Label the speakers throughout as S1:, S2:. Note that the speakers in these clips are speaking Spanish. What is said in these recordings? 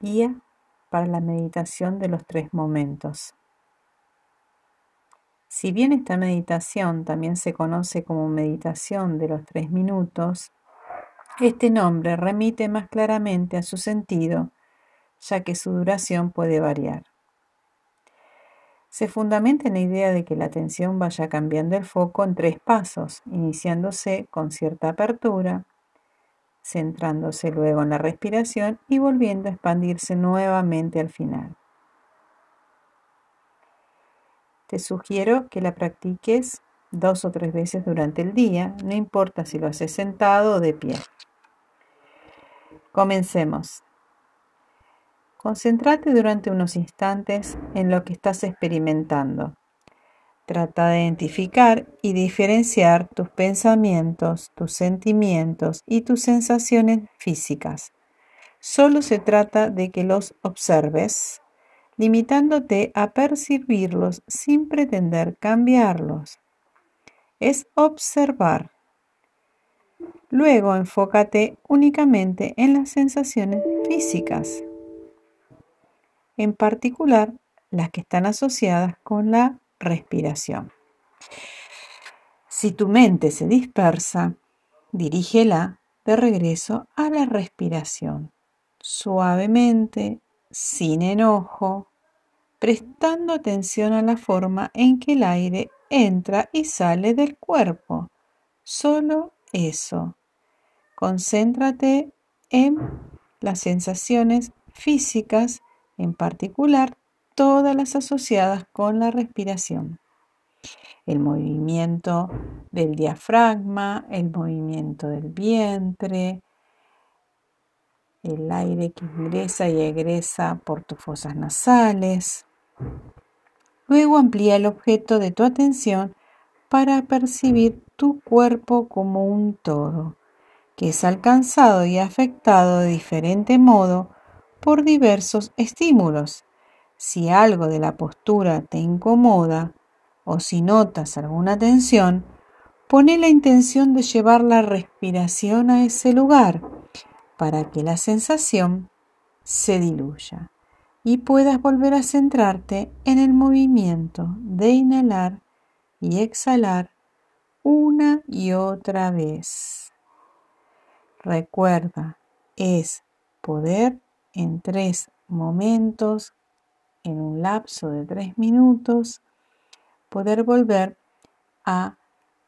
S1: Guía para la meditación de los tres momentos. Si bien esta meditación también se conoce como meditación de los tres minutos, este nombre remite más claramente a su sentido, ya que su duración puede variar. Se fundamenta en la idea de que la atención vaya cambiando el foco en tres pasos, iniciándose con cierta apertura, centrándose luego en la respiración y volviendo a expandirse nuevamente al final. Te sugiero que la practiques dos o tres veces durante el día, no importa si lo haces sentado o de pie. Comencemos. Concéntrate durante unos instantes en lo que estás experimentando. Trata de identificar y diferenciar tus pensamientos, tus sentimientos y tus sensaciones físicas. Solo se trata de que los observes, limitándote a percibirlos sin pretender cambiarlos. Es observar. Luego enfócate únicamente en las sensaciones físicas, en particular las que están asociadas con la respiración. Si tu mente se dispersa, dirígela de regreso a la respiración, suavemente, sin enojo, prestando atención a la forma en que el aire entra y sale del cuerpo. Solo eso. Concéntrate en las sensaciones físicas, en particular todas las asociadas con la respiración. El movimiento del diafragma, el movimiento del vientre, el aire que ingresa y egresa por tus fosas nasales. Luego amplía el objeto de tu atención para percibir tu cuerpo como un todo, que es alcanzado y afectado de diferente modo por diversos estímulos si algo de la postura te incomoda o si notas alguna tensión, pone la intención de llevar la respiración a ese lugar para que la sensación se diluya y puedas volver a centrarte en el movimiento de inhalar y exhalar una y otra vez. Recuerda, es poder en tres momentos en un lapso de tres minutos poder volver a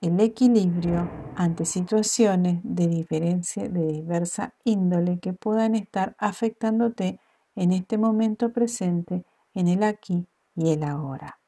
S1: el equilibrio ante situaciones de diferencia de diversa índole que puedan estar afectándote en este momento presente, en el aquí y el ahora.